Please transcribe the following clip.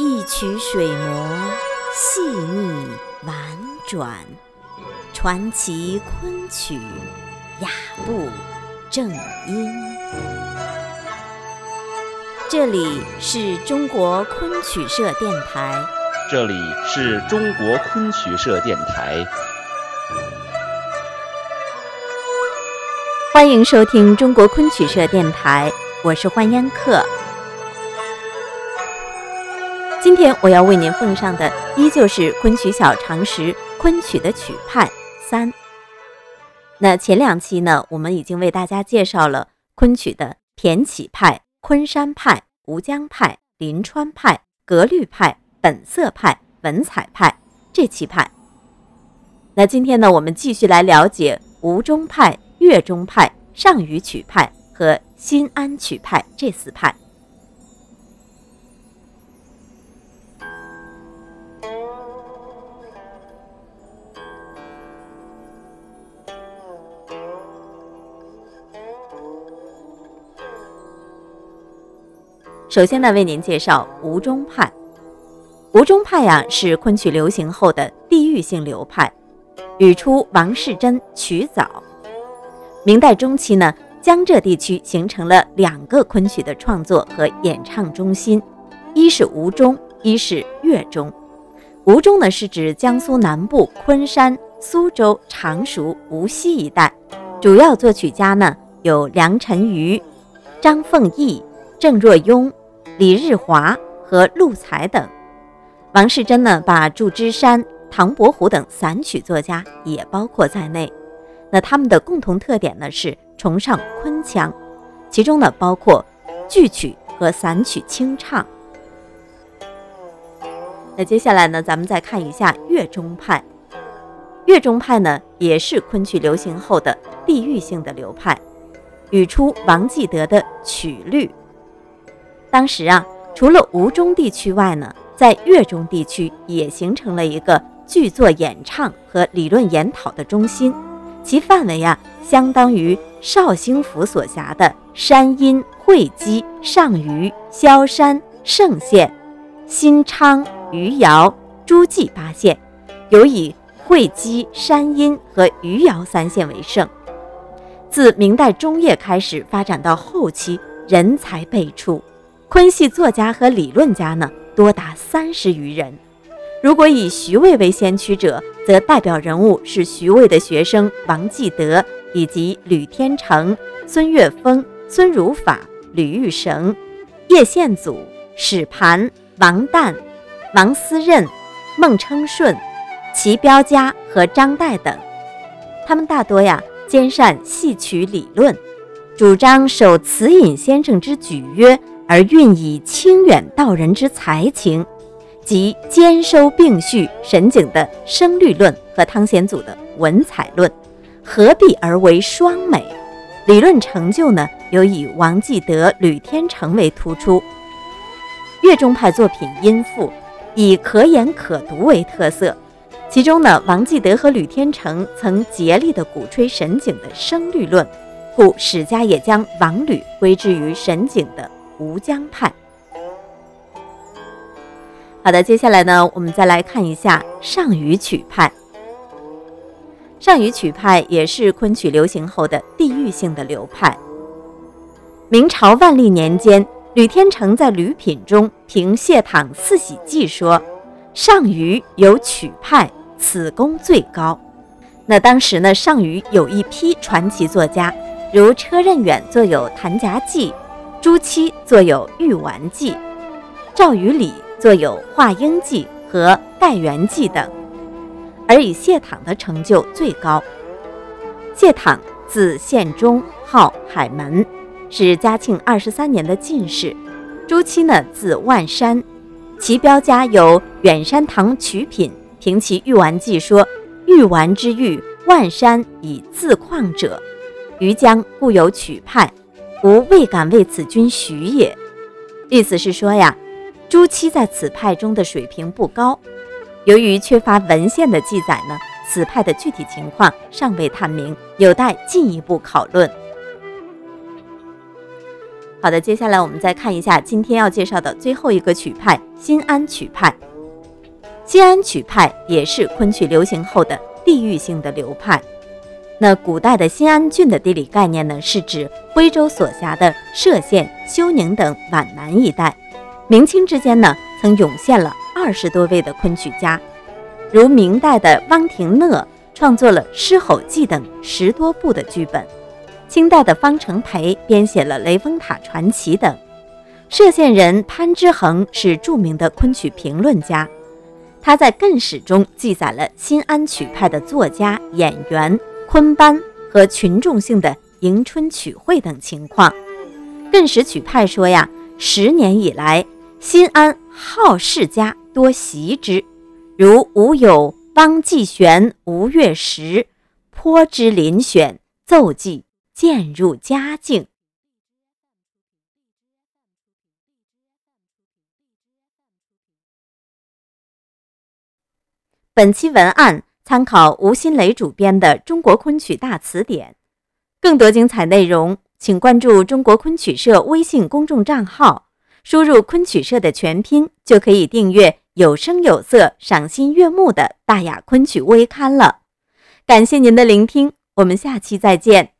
一曲水磨细腻婉转，传奇昆曲雅步正音。这里是中国昆曲社电台，这里是中国昆曲社电台，欢迎收听中国昆曲社电台，我是欢烟客。今天我要为您奉上的依旧是昆曲小常识昆曲的曲派三。那前两期呢，我们已经为大家介绍了昆曲的田起派、昆山派、吴江派、临川派、格律派、本色派、文采派这七派。那今天呢，我们继续来了解吴中派、岳中派、上虞曲派和新安曲派这四派。首先呢，为您介绍吴中派。吴中派呀，是昆曲流行后的地域性流派，语出王士贞曲早。明代中期呢，江浙地区形成了两个昆曲的创作和演唱中心，一是吴中，一是岳中。吴中呢，是指江苏南部昆山、苏州、常熟、无锡一带，主要作曲家呢有梁辰瑜、张凤毅、郑若雍。李日华和陆才等，王士祯呢，把祝枝山、唐伯虎等散曲作家也包括在内。那他们的共同特点呢是崇尚昆腔，其中呢包括剧曲和散曲清唱。那接下来呢，咱们再看一下岳中派。岳中派呢，也是昆曲流行后的地域性的流派，语出王继德的曲律。当时啊，除了吴中地区外呢，在越中地区也形成了一个剧作演唱和理论研讨的中心，其范围啊，相当于绍兴府所辖的山阴、会稽、上虞、萧山、盛县、新昌、余姚、诸暨八县，尤以会稽、山阴和余姚三县为盛。自明代中叶开始发展到后期，人才辈出。昆系作家和理论家呢，多达三十余人。如果以徐渭为先驱者，则代表人物是徐渭的学生王继德，以及吕天成、孙岳峰、孙如法、吕玉绳、叶宪祖、史盘、王旦、王思任、孟称顺、齐彪家和张岱等。他们大多呀，兼善戏曲理论，主张守词隐先生之举约。而运以清远道人之才情，即兼收并蓄沈景的声律论和汤显祖的文采论，合璧而为双美。理论成就呢，有以王继德、吕天成为突出。岳中派作品殷富，以可演可读为特色。其中呢，王继德和吕天成曾竭力地鼓吹沈景的声律论，故史家也将王吕归之于沈景的。吴江派。好的，接下来呢，我们再来看一下上虞曲派。上虞曲派也是昆曲流行后的地域性的流派。明朝万历年间，吕天成在《吕品》中评谢堂四喜记说：“上虞有曲派，此功最高。”那当时呢，上虞有一批传奇作家，如车任远作有《弹夹记》。朱七作有《玉丸记》，赵于礼作有《华英记》和《盖元记》等，而以谢淌的成就最高。谢淌字宪忠，号海门，是嘉庆二十三年的进士。朱七呢，字万山，其标家有《远山堂曲品》，评其《玉丸记》说：“玉丸之玉，万山以自旷者，于江故有曲派。”吾未敢为此君许也。意思是说呀，朱七在此派中的水平不高。由于缺乏文献的记载呢，此派的具体情况尚未探明，有待进一步讨论。好的，接下来我们再看一下今天要介绍的最后一个曲派新安曲派。新安曲派也是昆曲流行后的地域性的流派。那古代的新安郡的地理概念呢，是指徽州所辖的歙县、休宁等皖南一带。明清之间呢，曾涌现了二十多位的昆曲家，如明代的汪廷讷创作了《狮吼记》等十多部的剧本，清代的方成培编写了《雷峰塔传奇》等。歙县人潘之衡是著名的昆曲评论家，他在《艮史》中记载了新安曲派的作家、演员。昆班和群众性的迎春曲会等情况，艮史曲派说呀，十年以来，新安好世家多习之，如吾有汪季玄、吴月石，颇之遴选奏记，渐入佳境。本期文案。参考吴新雷主编的《中国昆曲大词典》，更多精彩内容，请关注中国昆曲社微信公众账号，输入“昆曲社”的全拼，就可以订阅有声有色、赏心悦目的大雅昆曲微刊了。感谢您的聆听，我们下期再见。